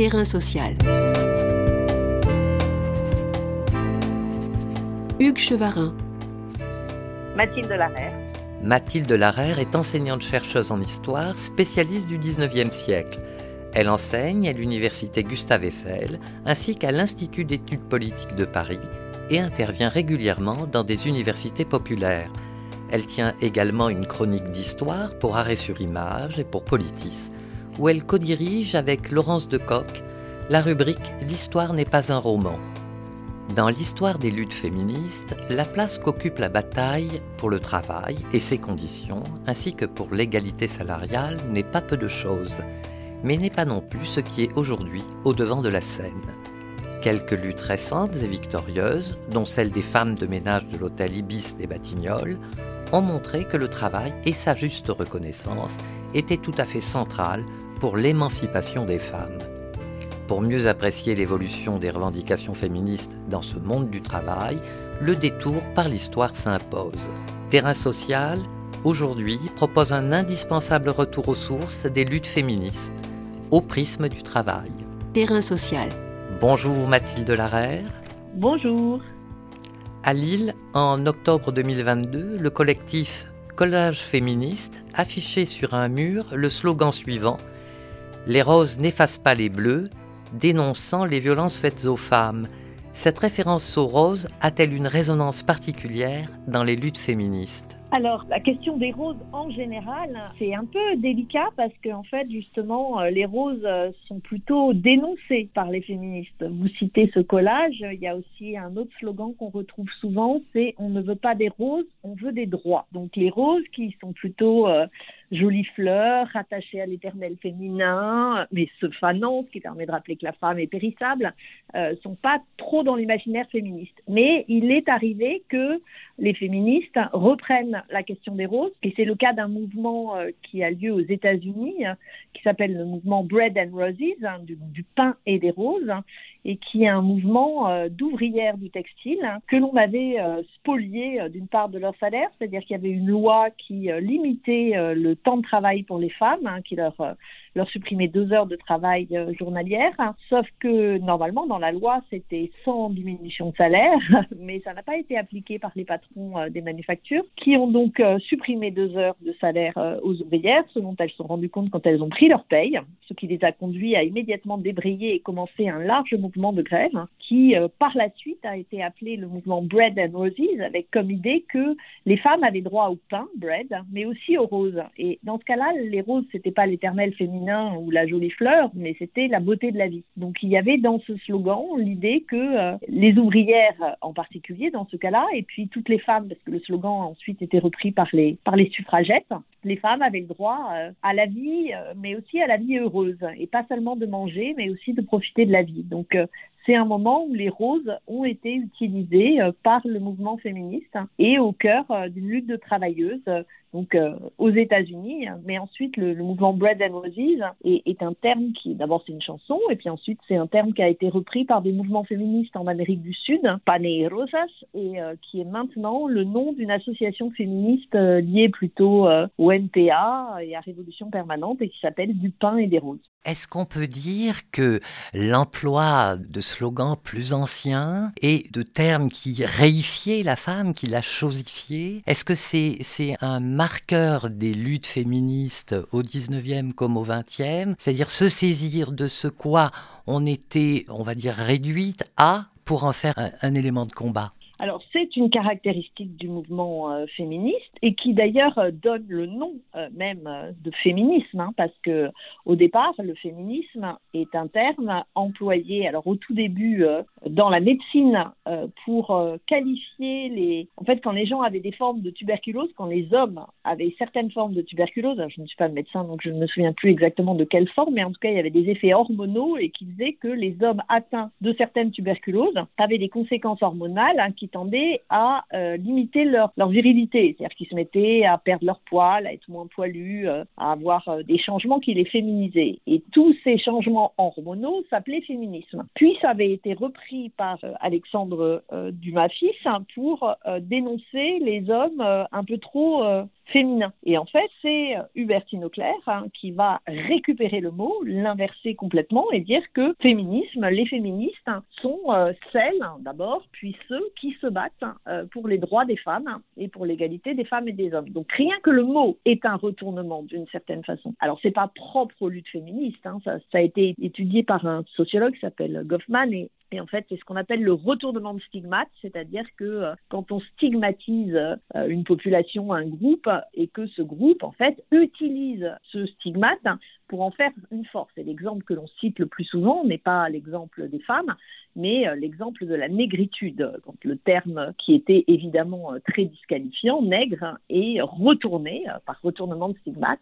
Terrain social. Hugues Chevarin. Mathilde Larère. Mathilde Larère est enseignante-chercheuse en histoire, spécialiste du 19e siècle. Elle enseigne à l'université Gustave Eiffel ainsi qu'à l'Institut d'études politiques de Paris et intervient régulièrement dans des universités populaires. Elle tient également une chronique d'histoire pour Arrêt sur Image et pour Politis, où elle co-dirige avec Laurence Decoq la rubrique L'histoire n'est pas un roman. Dans l'histoire des luttes féministes, la place qu'occupe la bataille pour le travail et ses conditions, ainsi que pour l'égalité salariale, n'est pas peu de choses mais n'est pas non plus ce qui est aujourd'hui au devant de la scène. Quelques luttes récentes et victorieuses, dont celle des femmes de ménage de l'hôtel Ibis des Batignolles, ont montré que le travail et sa juste reconnaissance étaient tout à fait centrales pour l'émancipation des femmes. Pour mieux apprécier l'évolution des revendications féministes dans ce monde du travail, le détour par l'histoire s'impose. Terrain social, aujourd'hui, propose un indispensable retour aux sources des luttes féministes au prisme du travail. Terrain social. Bonjour Mathilde Larère. Bonjour. À Lille, en octobre 2022, le collectif Collage féministe affichait sur un mur le slogan suivant Les roses n'effacent pas les bleus, dénonçant les violences faites aux femmes. Cette référence aux roses a-t-elle une résonance particulière dans les luttes féministes? Alors, la question des roses en général, c'est un peu délicat parce qu'en fait, justement, euh, les roses euh, sont plutôt dénoncées par les féministes. Vous citez ce collage, il y a aussi un autre slogan qu'on retrouve souvent, c'est on ne veut pas des roses, on veut des droits. Donc les roses qui sont plutôt euh, jolies fleurs, rattachées à l'éternel féminin, mais se fanant, ce qui permet de rappeler que la femme est périssable, euh, sont pas trop dans l'imaginaire féministe. Mais il est arrivé que les féministes reprennent la question des roses, et c'est le cas d'un mouvement euh, qui a lieu aux États-Unis, qui s'appelle le mouvement Bread and Roses, hein, du, pain et des roses, et qui est un mouvement euh, d'ouvrières du textile hein, que l'on avait euh, spolié euh, d'une part de leur salaire, c'est-à-dire qu'il y avait une loi qui limitait le temps de travail pour les femmes, hein, qui leur leur supprimer deux heures de travail euh, journalière. Sauf que normalement, dans la loi, c'était sans diminution de salaire, mais ça n'a pas été appliqué par les patrons euh, des manufactures, qui ont donc euh, supprimé deux heures de salaire aux ouvrières, ce dont elles se sont rendues compte quand elles ont pris leur paye, ce qui les a conduits à immédiatement débrayer et commencer un large mouvement de grève, qui par la suite a été appelé le mouvement Bread and Roses, avec comme idée que les femmes avaient droit au pain, bread, mais aussi aux roses. Et dans ce cas-là, les roses, c'était pas l'éternel féminin ou la jolie fleur, mais c'était la beauté de la vie. Donc il y avait dans ce slogan l'idée que euh, les ouvrières en particulier dans ce cas-là, et puis toutes les femmes, parce que le slogan a ensuite été repris par les, par les suffragettes, les femmes avaient le droit euh, à la vie, euh, mais aussi à la vie heureuse, et pas seulement de manger, mais aussi de profiter de la vie. Donc c'est un moment où les roses ont été utilisées par le mouvement féministe et au cœur d'une lutte de travailleuses donc euh, aux États-Unis, mais ensuite le, mouvement Bread and Roses est, un terme qui, d'abord c'est une chanson, et puis ensuite c'est un terme qui a été repris par des mouvements féministes en Amérique du Sud, Pane Rosas, et euh, qui est maintenant le nom d'une association féministe euh, liée plutôt au NPA et à Révolution Permanente et qui s'appelle Du pain et des roses. Est-ce qu'on peut dire que l'emploi de slogans plus anciens et de termes qui réifiaient la femme, qui la chosifiaient, est-ce que c'est un marqueur des luttes féministes au 19e comme au 20e, c'est-à-dire se saisir de ce quoi on était, on va dire, réduite à pour en faire un élément de combat alors c'est une caractéristique du mouvement euh, féministe et qui d'ailleurs euh, donne le nom euh, même de féminisme, hein, parce que au départ le féminisme est un terme employé alors au tout début dans la médecine pour qualifier les. En fait quand les gens avaient des formes de tuberculose, quand les hommes avaient certaines formes de tuberculose, je ne suis pas médecin donc je ne me souviens plus exactement de quelle forme, mais en tout cas il y avait des effets hormonaux et qui disaient que les hommes atteints de certaines tuberculoses avaient des conséquences hormonales hein, qui tendaient à euh, limiter leur, virilité, c'est-à-dire qu'ils se mettaient à perdre leur poil, à être moins poilus, euh, à avoir euh, des changements qui les féminisaient. Et tous ces changements hormonaux s'appelaient féminisme. Puis ça avait été repris par Alexandre Dumas fils hein, pour dénoncer les hommes un peu trop féminin. Et en fait, c'est Hubertine Auclair hein, qui va récupérer le mot, l'inverser complètement et dire que féminisme, les féministes sont euh, celles, d'abord, puis ceux qui se battent euh, pour les droits des femmes et pour l'égalité des femmes et des hommes. Donc rien que le mot est un retournement d'une certaine façon. Alors c'est pas propre aux luttes féministes, hein, ça, a été étudié par un sociologue qui s'appelle Goffman et en fait, c'est ce qu'on appelle le retournement de stigmate, c'est-à-dire que euh, quand on stigmatise euh, une population, un groupe, et que ce groupe, en fait, utilise ce stigmate pour en faire une force. Et l'exemple que l'on cite le plus souvent n'est pas l'exemple des femmes, mais euh, l'exemple de la négritude. Donc, le terme qui était évidemment très disqualifiant, nègre, est retourné par retournement de stigmate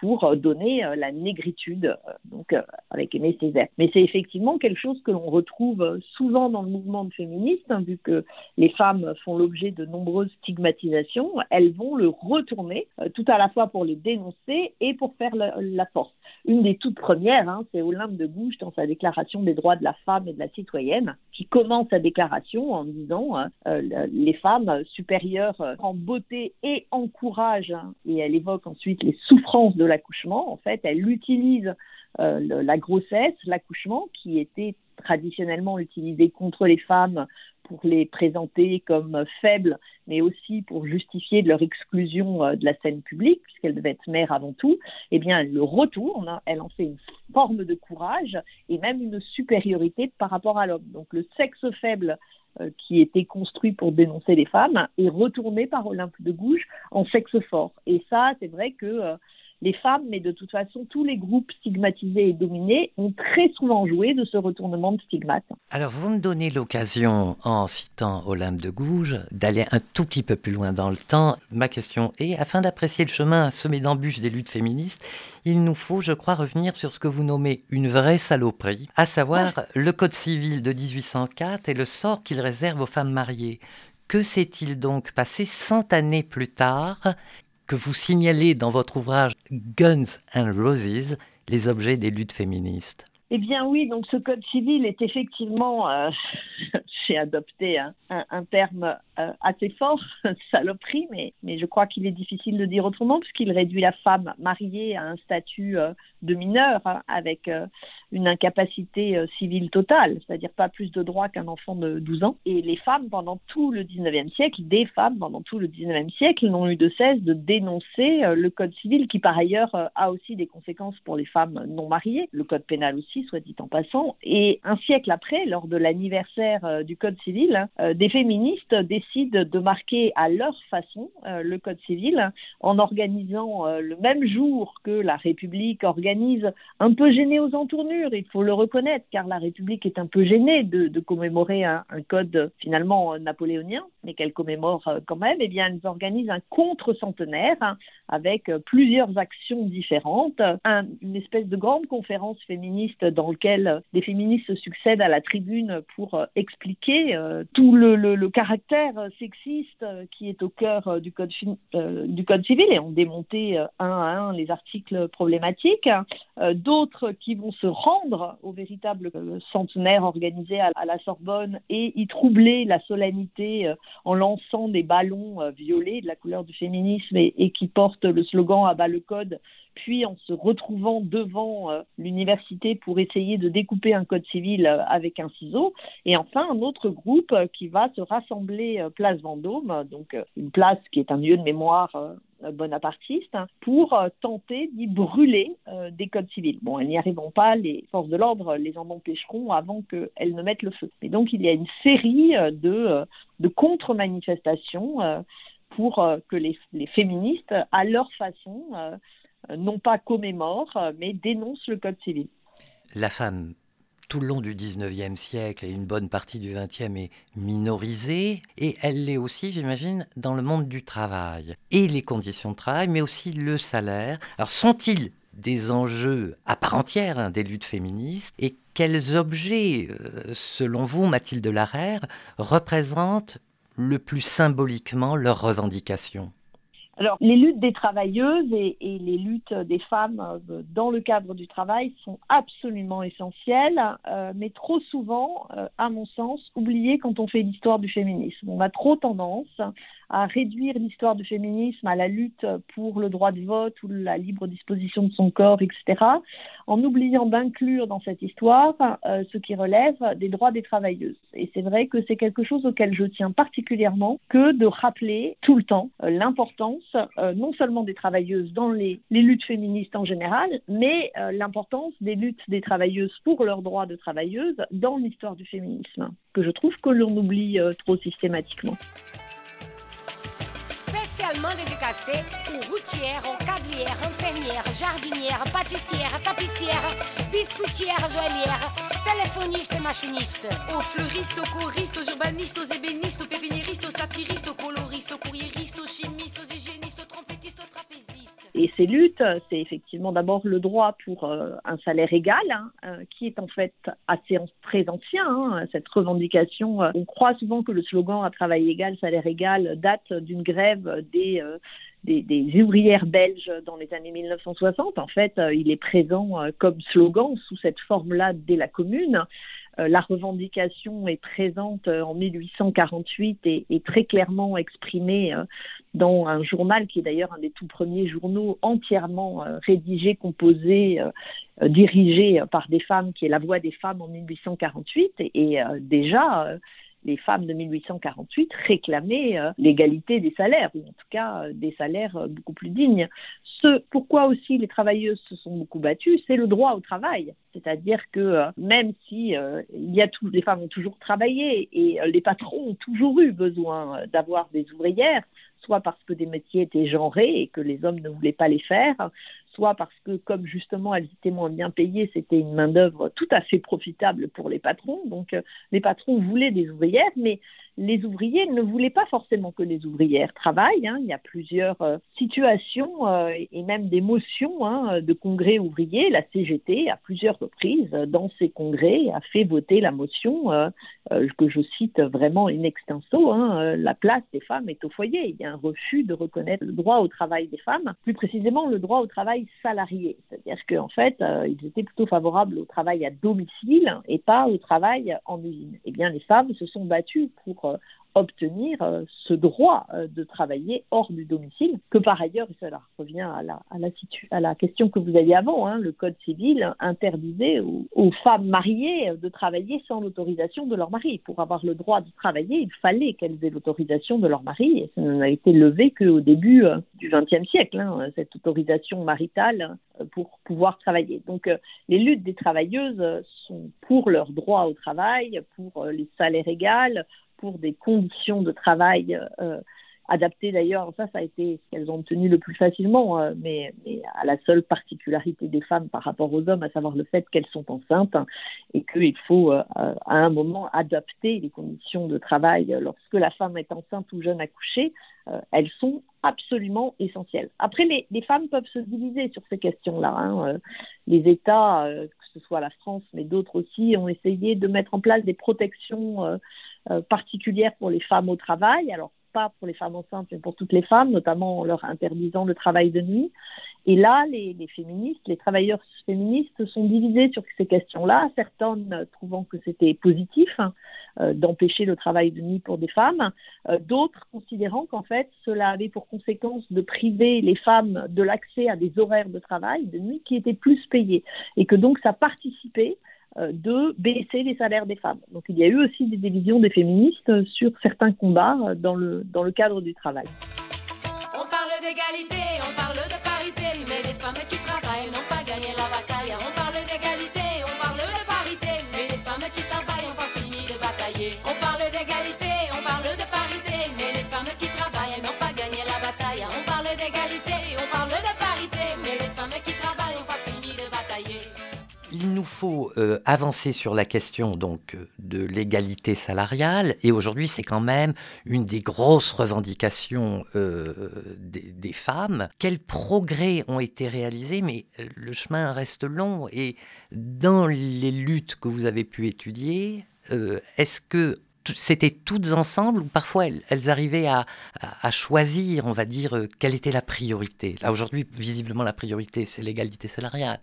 pour donner la négritude, donc avec Aimé Césaire. Mais c'est effectivement quelque chose que l'on retrouve trouve souvent dans le mouvement féministe, hein, vu que les femmes font l'objet de nombreuses stigmatisations, elles vont le retourner, euh, tout à la fois pour le dénoncer et pour faire la, force. Une des toutes premières, hein, c'est Olympe de Gouges dans sa déclaration des droits de la femme et de la citoyenne, qui commence sa déclaration en disant euh, euh, les femmes supérieures en beauté et en courage, hein, et elle évoque ensuite les souffrances de l'accouchement. En fait, elle utilise la grossesse, l'accouchement, qui était traditionnellement utilisées contre les femmes pour les présenter comme faibles, mais aussi pour justifier de leur exclusion euh, de la scène publique, puisqu'elles devaient être mères avant tout, eh bien, elle le retourne, elle en fait une forme de courage et même une supériorité par rapport à l'homme. Donc le sexe faible euh, qui était construit pour dénoncer les femmes est retourné par Olympe de Gouges en sexe fort. Et ça, c'est vrai que euh, les femmes, mais de toute façon, tous les groupes stigmatisés et dominés ont très souvent joué de ce retournement de stigmate. Alors, vous me donnez l'occasion, en citant Olympe de Gouges, d'aller un tout petit peu plus loin dans le temps. Ma question est, afin d'apprécier le chemin semé d'embûches des luttes féministes, il nous faut, je crois, revenir sur ce que vous nommez une vraie saloperie, à savoir le Code civil de 1804 et le sort qu'il réserve aux femmes mariées. Que s'est-il donc passé cent années plus tard que vous signalez dans votre ouvrage Guns and Roses, les objets des luttes féministes. Eh bien oui, donc ce code civil est effectivement, euh, j'ai adopté un, terme euh, assez fort, saloperie, mais, mais je crois qu'il est difficile de dire autrement puisqu'il réduit la femme mariée à un statut euh, de mineur hein, avec une incapacité civile totale, c'est-à-dire pas plus de droits qu'un enfant de 12 ans. Et les femmes, pendant tout le 19e siècle, des femmes, pendant tout le 19e siècle, n'ont eu de cesse de dénoncer le Code civil, qui par ailleurs a aussi des conséquences pour les femmes non mariées, le Code pénal aussi, soit dit en passant. Et un siècle après, lors de l'anniversaire du Code civil, des féministes décident de marquer à leur façon le Code civil en organisant le même jour que la République organise, un peu gênée aux entournures, il faut le reconnaître, car la République est un peu gênée de, commémorer un, code finalement napoléonien, mais qu'elle commémore euh, quand même, eh bien, elles organisent un contre-centenaire avec euh, plusieurs actions différentes, une espèce de grande conférence féministe dans laquelle des féministes se succèdent à la tribune pour euh, expliquer tout le, caractère sexiste qui est au cœur du code, civil et ont démonté un à un les articles problématiques. D'autres qui vont se rendre au véritable euh, centenaire organisé à, la Sorbonne et y troubler la solennité euh, en lançant des ballons euh, violets de la couleur du féminisme et, qui portent le slogan à le code, puis en se retrouvant devant l'université pour essayer de découper un code civil avec un ciseau. Et enfin, un autre groupe qui va se rassembler place Vendôme, donc une place qui est un lieu de mémoire bonapartiste pour euh, tenter d'y brûler euh, des codes civils. Bon, elles n'y arriveront pas, les forces de l'ordre les en empêcheront avant qu'elles ne mettent le feu. Et donc il y a une série euh, de, contre-manifestations pour que les, féministes, à leur façon, non pas commémorent, mais dénoncent le code civil. La femme tout le long du 19e siècle et une bonne partie du 20e est minorisée, et elle l'est aussi, j'imagine, dans le monde du travail. Et les conditions de travail, mais aussi le salaire. Alors sont-ils des enjeux à part entière hein, des luttes féministes? Et quels objets, euh, selon vous, Mathilde Larère, représentent le plus symboliquement leurs revendications? Alors, les luttes des travailleuses et, les luttes des femmes euh, dans le cadre du travail sont absolument essentielles, euh, mais trop souvent, euh, à mon sens, oubliées quand on fait l'histoire du féminisme. On a trop tendance à réduire l'histoire du féminisme à la lutte pour le droit de vote ou la libre disposition de son corps, etc., en oubliant d'inclure dans cette histoire euh, ce qui relève des droits des travailleuses. Et c'est vrai que c'est quelque chose auquel je tiens particulièrement que de rappeler tout le temps euh, l'importance euh, non seulement des travailleuses dans les, les luttes féministes en général, mais l'importance des luttes des travailleuses pour leurs droits de travailleuses dans l'histoire du féminisme, que je trouve que l'on oublie trop systématiquement spécialement dédicacé aux routières, aux cablières, infirmières, jardinières, pâtissières, tapissières, biscoutières, joaillières, téléphonistes et machinistes, aux fleuristes, aux choristes, aux urbanistes, aux ébénistes, aux pépiniéristes, aux satiristes, aux coloristes, aux courriéristes, aux chimistes, aux hygiénistes, Et ces luttes, c'est effectivement d'abord le droit pour euh, un salaire égal, hein, euh, qui est en fait assez très ancien, hein, cette revendication. Euh, on croit souvent que le slogan à travail égal, salaire égal date d'une grève des, ouvrières belges dans les années 1960. En fait, il est présent comme slogan sous cette forme-là dès la commune. Euh, la revendication est présente euh, en 1848 et, et très clairement exprimée euh, dans un journal qui est d'ailleurs un des tout premiers journaux entièrement rédigé, composé, dirigé par des femmes, qui est La Voix des femmes en 1848. Et, déjà, les femmes de 1848 réclamaient l'égalité des salaires, ou en tout cas des salaires beaucoup plus dignes pourquoi aussi les travailleuses se sont beaucoup battues, c'est le droit au travail. C'est-à-dire que euh, même si euh, il y a les femmes ont toujours travaillé et euh, les patrons ont toujours eu besoin d'avoir des ouvrières, soit parce que des métiers étaient genrés et que les hommes ne voulaient pas les faire, soit parce que comme justement elles étaient moins bien payées, c'était une main-d'œuvre tout à fait profitable pour les patrons. Donc les patrons voulaient des ouvrières, mais les ouvriers ne voulaient pas forcément que les ouvrières travaillent. Hein. Il y a plusieurs euh, situations euh, et même des motions hein, de congrès ouvriers. La CGT, à plusieurs reprises, dans ses congrès, a fait voter la motion euh, que je cite vraiment in extenso hein, la place des femmes est au foyer. Il y a un refus de reconnaître le droit au travail des femmes, plus précisément le droit au travail salarié. C'est-à-dire qu'en fait, ils étaient plutôt favorables au travail à domicile et pas au travail en usine. Eh bien, les femmes se sont battues pour euh, obtenir euh, ce droit euh, de travailler hors du domicile, que par ailleurs, et cela revient à la, question que vous aviez avant, hein, le Code civil interdisait aux, femmes mariées de travailler sans l'autorisation de leur mari. Pour avoir le droit de travailler, il fallait qu'elles aient l'autorisation de leur mari, et ça n'a été levé qu'au début du XXe siècle, hein, cette autorisation maritale pour pouvoir travailler. Donc les luttes des travailleuses sont pour leur droit au travail, pour les salaires égaux, pour des conditions de travail euh, adaptées d'ailleurs. Ça, ça a été ce qu'elles ont obtenu le plus facilement, euh, mais, à la seule particularité des femmes par rapport aux hommes, à savoir le fait qu'elles sont enceintes et qu'il faut euh, à un moment adapter les conditions de travail lorsque la femme est enceinte ou jeune accouchée. elles sont absolument essentielles. Après, les, femmes peuvent se diviser sur ces questions-là. Hein. Les États, que ce soit la France, mais d'autres aussi, ont essayé de mettre en place des protections euh, particulière pour les femmes au travail. Alors, pas pour les femmes enceintes, mais pour toutes les femmes, notamment en leur interdisant le travail de nuit. Et là, les, féministes, les travailleurs féministes sont divisés sur ces questions-là, certaines trouvant que c'était positif hein, euh, d'empêcher le travail de nuit pour des femmes, euh, d'autres considérant qu'en fait, cela avait pour conséquence de priver les femmes de l'accès à des horaires de travail de nuit qui étaient plus payés, et que donc ça participait de baisser les salaires des femmes. Donc il y a eu aussi des divisions des féministes sur certains combats euh, dans le, dans le cadre du travail. On parle d'égalité, on parle de parité, mais les femmes qui travaillent n'ont pas gagné la bataille. On parle faut euh, avancer sur la question donc de l'égalité salariale et aujourd'hui c'est quand même une des grosses revendications euh, des, femmes. Quels progrès ont été réalisés? Mais le chemin reste long et dans les luttes que vous avez pu étudier, euh, est-ce que c'était toutes ensemble ou parfois elles, arrivaient à, à, choisir, on va dire, quelle était la priorité? Là aujourd'hui, visiblement, la priorité, c'est l'égalité salariale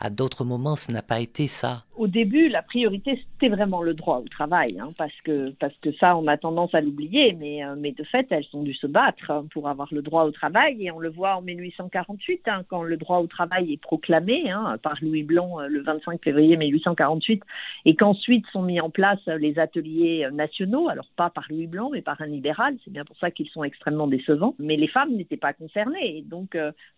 à d'autres moments, ce n'a pas été ça. au début, la priorité, c'était vraiment le droit au travail, hein, parce, que, parce que ça, on a tendance à l'oublier, mais, euh, mais de fait, elles ont dû se battre hein, pour avoir le droit au travail, et on le voit en 1848, hein, quand le droit au travail est proclamé par Louis Blanc euh, le 25 février 1848, et qu'ensuite sont mis en place euh, les ateliers nationaux, alors pas par Louis Blanc, mais par un libéral, c'est bien pour ça qu'ils sont extrêmement décevants, mais les femmes n'étaient pas concernées, et donc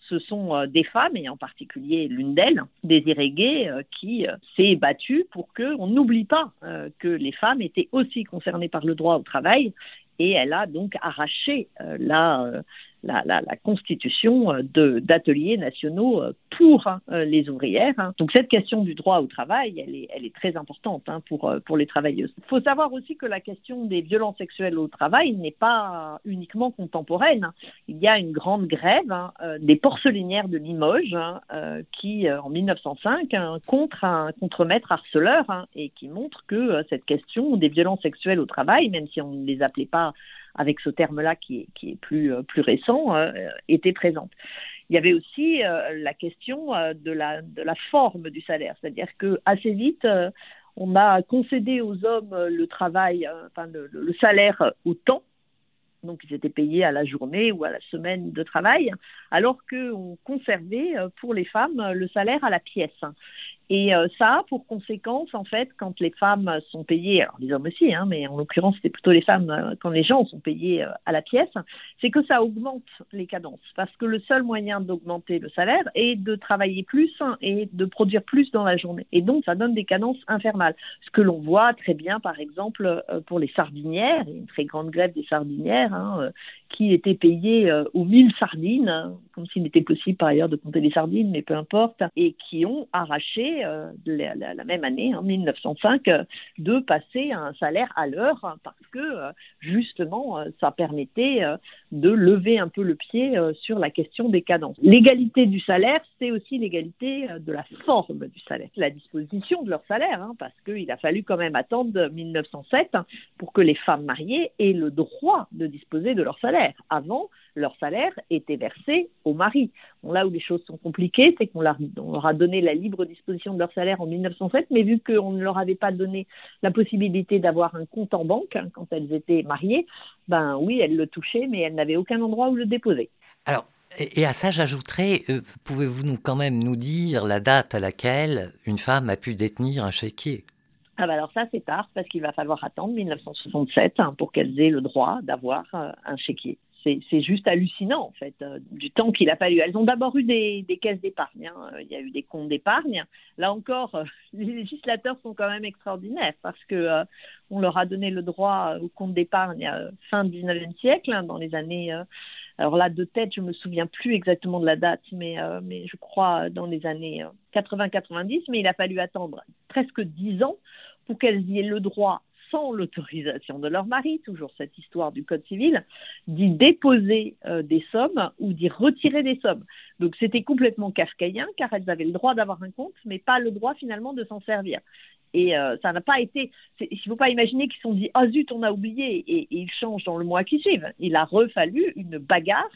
ce sont des femmes, et en particulier l'une d'elles, Gay, qui s'est battue pour qu'on n'oublie pas euh, que les femmes étaient aussi concernées par le droit au travail. Et elle a donc arraché euh, la, euh, la, constitution euh, d'ateliers nationaux euh, pour hein, euh, les ouvrières. Hein. Donc cette question du droit au travail, elle est, très importante hein, pour, pour les travailleuses. Il faut savoir aussi que la question des violences sexuelles au travail n'est pas uniquement contemporaine. Il y a une grande grève des porcelainières de Limoges qui, en 1905, contre un contre-maître harceleur et qui montre que cette question des violences sexuelles au travail, même si on ne les appelait pas avec ce terme-là qui est, euh, plus récent, euh, était présente. Il y avait aussi euh, la question de, la, forme du salaire, c'est-à-dire que assez vite, on a concédé aux hommes le travail, enfin le salaire au temps, donc ils étaient payés à la journée ou à la semaine de travail, alors qu'on conservait pour les femmes le salaire à la pièce. Et euh, ça pour conséquence, en fait, quand les femmes sont payées, alors les hommes aussi, hein, mais en l'occurrence, c'était plutôt les femmes, euh, quand les gens sont payés euh, à la pièce, c'est que ça augmente les cadences. Parce que le seul moyen d'augmenter le salaire est de travailler plus et de produire plus dans la journée. Et donc, ça donne des cadences infernales. Ce que l'on voit très bien, par exemple, pour les sardinières, une très grande grève des sardinières, hein, qui étaient payées aux mille sardines, hein, comme s'il n'était possible par ailleurs de compter les sardines, mais peu importe, et qui ont arraché euh, la, même année, en 1905, euh, de passer un salaire à l'heure parce que euh, justement, ça permettait de lever un peu le pied sur la question des cadences. L'égalité du salaire, c'est aussi l'égalité de la forme du salaire, la disposition de leur salaire, hein, parce qu'il a fallu quand même attendre 1907 pour que les femmes mariées aient le droit de disposer de leur salaire. Avant, leur salaire était versé au mari. Bon, là où les choses sont compliquées, c'est qu'on leur, a donné la libre disposition de leur salaire en 1907, mais vu qu'on ne leur avait pas donné la possibilité d'avoir un compte en banque hein, quand elles étaient mariées, ben oui, elles le touchaient, mais elles n'avaient aucun endroit où le déposer. Alors, et à ça, j'ajouterais, euh, pouvez-vous nous quand même nous dire la date à laquelle une femme a pu détenir un chéquier? Ah ben alors ça c'est tard parce qu'il va falloir attendre 1967 hein, pour qu'elles aient le droit d'avoir euh, un chéquier c'est juste hallucinant, en fait, euh, du temps qu'il a fallu. Elles ont d'abord eu des, caisses d'épargne, hein. il y a eu des comptes d'épargne. Là encore, euh, les législateurs sont quand même extraordinaires parce que euh, on leur a donné le droit au compte d'épargne fin 19e siècle, hein, dans les années. alors là, de tête, je me souviens plus exactement de la date, mais, je crois dans les années 80-90, mais il a fallu attendre presque 10 ans pour qu'elles aient le droit sans l'autorisation de leur mari, toujours cette histoire du Code civil, d'y déposer euh, des sommes ou d'y retirer des sommes. Donc c'était complètement kafkaïen car elles avaient le droit d'avoir un compte, mais pas le droit finalement de s'en servir. Et euh, ça n'a pas été. Il ne faut pas imaginer qu'ils se sont dit Ah zut, on a oublié et, et ils changent dans le mois qui suit. Il a refallu une bagarre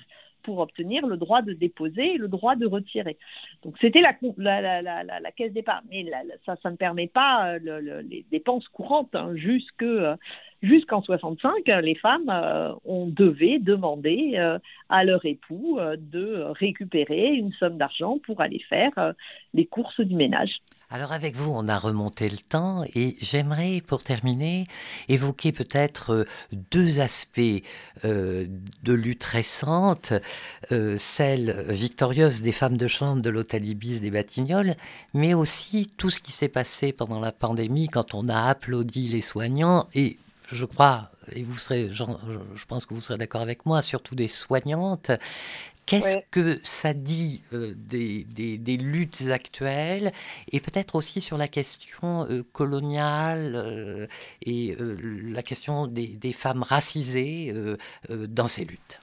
pour obtenir le droit de déposer et le droit de retirer. Donc c'était la, la, la, la, caisse d'épargne. Mais ça, ça ne permet pas euh, le, le, les dépenses courantes. Hein, euh, jusqu'en 65, les femmes euh, devait demander euh, à leur époux de récupérer une somme d'argent pour aller faire les courses du ménage. Alors avec vous, on a remonté le temps et j'aimerais, pour terminer, évoquer peut-être euh, deux aspects euh, de lutte récente, euh, celle victorieuse des femmes de chambre de l'hôtel Ibis des Batignolles, mais aussi tout ce qui s'est passé pendant la pandémie quand on a applaudi les soignants et je crois, et vous serez, je, je pense que vous serez d'accord avec moi, surtout des soignantes Qu'est-ce que ça dit euh, des, des, des, luttes actuelles et peut-être aussi sur la question euh, coloniale euh, et la question des, des, femmes racisées dans ces luttes?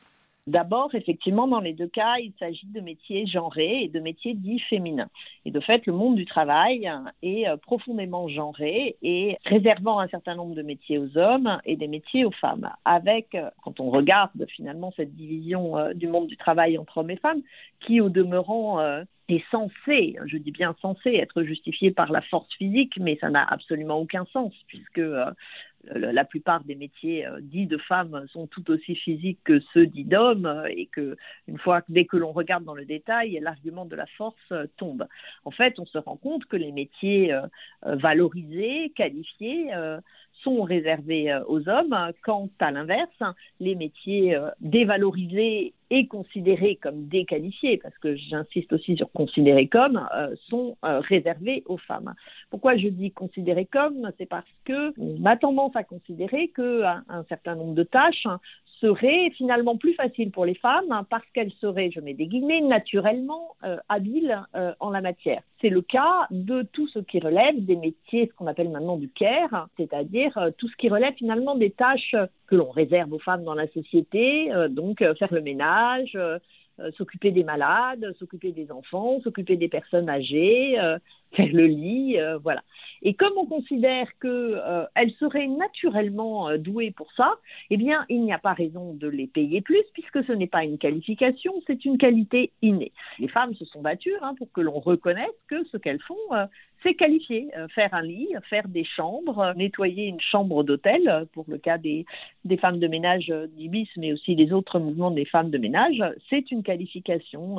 D'abord, effectivement, dans les deux cas, il s'agit de métiers genrés et de métiers dits féminins. Et de fait, le monde du travail est euh, profondément genré et réservant un certain nombre de métiers aux hommes et des métiers aux femmes. Avec, euh, quand on regarde finalement cette division euh, du monde du travail entre hommes et femmes, qui au demeurant est censé, je dis bien censé, être justifié par la force physique, mais ça n'a absolument aucun sens, puisque la plupart des métiers euh, dits de femmes sont tout aussi physiques que ceux dits d'hommes euh, et que une fois dès que l'on regarde dans le détail l'argument de la force euh, tombe. En fait, on se rend compte que les métiers valorisés, qualifiés sont réservés euh, aux hommes. Quant à l'inverse, les métiers euh, dévalorisés et considérés comme déqualifiés, parce que j'insiste aussi sur considérés comme, euh, sont réservés aux femmes. Pourquoi je dis considérés comme? C'est parce que on a tendance à considérer qu'un un certain nombre de tâches serait finalement plus facile pour les femmes hein, parce qu'elles seraient, je mets des guillemets, naturellement euh, habiles euh, en la matière. C'est le cas de tout ce qui relève des métiers, ce qu'on appelle maintenant du care, c'est-à-dire euh, tout ce qui relève finalement des tâches que l'on réserve aux femmes dans la société, donc faire le ménage, s'occuper des malades, s'occuper des enfants, s'occuper des personnes âgées, euh, faire le lit, euh, voilà. Et comme on considère qu'elles seraient naturellement douées pour ça, eh bien, il n'y a pas raison de les payer plus puisque ce n'est pas une qualification, c'est une qualité innée. Les femmes se sont battues hein, pour que l'on reconnaisse que ce qu'elles font, c'est qualifié. Euh, faire un lit, faire des chambres, euh, nettoyer une chambre d'hôtel, euh, pour le cas des, des femmes de ménage d'Ibis, mais aussi les autres mouvements des femmes de ménage, c'est une qualification.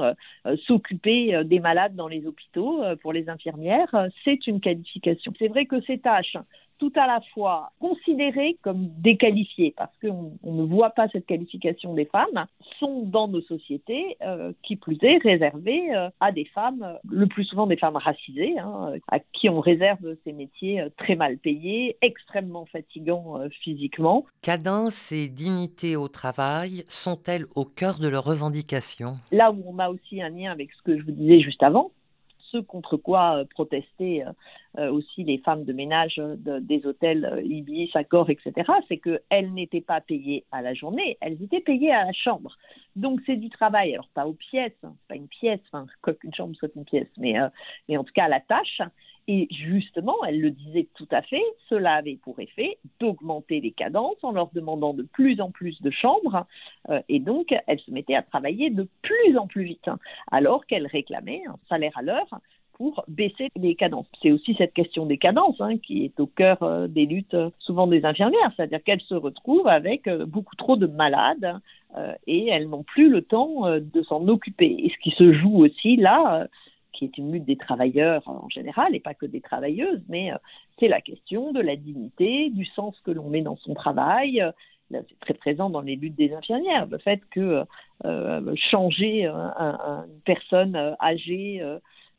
S'occuper des malades dans les hôpitaux, pour les infirmières, c'est une qualification. C'est vrai que ces tâches tout à la fois considérées comme déqualifiées, parce qu'on ne voit pas cette qualification des femmes, sont dans nos sociétés, euh, qui plus est, réservées euh, à des femmes, euh, le plus souvent des femmes racisées, hein, à qui on réserve ces métiers très mal payés, extrêmement fatigants physiquement. Cadence et dignité au travail sont-elles au cœur de leurs revendications? Là où on a aussi un lien avec ce que je vous disais juste avant, ce contre quoi protestaient euh, aussi les femmes de ménage des hôtels euh, Ibis, Accor, etc., c'est qu'elles n'étaient pas payées à la journée, elles étaient payées à la chambre. Donc c'est du travail, alors pas aux pièces, hein, pas une pièce, enfin, quoi qu'une chambre soit une pièce, mais, euh, mais en tout cas à la tâche. Et justement, elle le disait tout à fait, cela avait pour effet d'augmenter les cadences en leur demandant de plus en plus de chambres. et donc, elles se mettaient à travailler de plus en plus vite, hein, alors qu'elles réclamaient un salaire à l'heure pour baisser les cadences. C'est aussi cette question des cadences hein, qui est au cœur euh, des luttes euh, souvent des infirmières, c'est-à-dire qu'elles se retrouvent avec euh, beaucoup trop de malades et elles n'ont plus le temps de s'en occuper. Et ce qui se joue aussi là, qui est une lutte des travailleurs en général, et pas que des travailleuses, mais c'est la question de la dignité, du sens que l'on met dans son travail, c'est très présent dans les luttes des infirmières, le fait que changer une personne âgée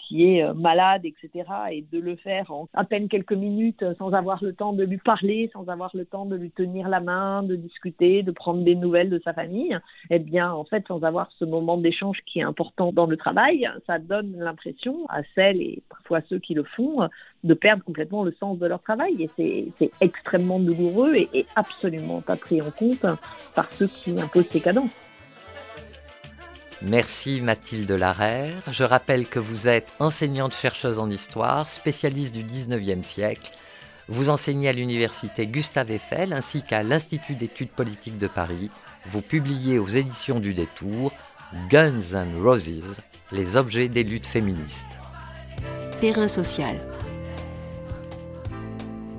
qui est euh, malade, etc., et de le faire en à peine quelques minutes euh, sans avoir le temps de lui parler, sans avoir le temps de lui tenir la main, de discuter, de prendre des nouvelles de sa famille, eh bien, en fait, sans avoir ce moment d'échange qui est important dans le travail, ça donne l'impression à celles et parfois ceux qui le font de perdre complètement le sens de leur travail. Et c'est extrêmement douloureux et, et absolument pas pris en compte par ceux qui imposent ces cadences. Merci Mathilde Larère. Je rappelle que vous êtes enseignante-chercheuse en histoire, spécialiste du 19e siècle. Vous enseignez à l'université Gustave Eiffel ainsi qu'à l'Institut d'études politiques de Paris. Vous publiez aux éditions du Détour Guns and Roses, les objets des luttes féministes. Terrain social.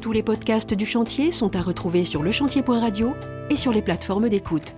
Tous les podcasts du chantier sont à retrouver sur lechantier.radio et sur les plateformes d'écoute.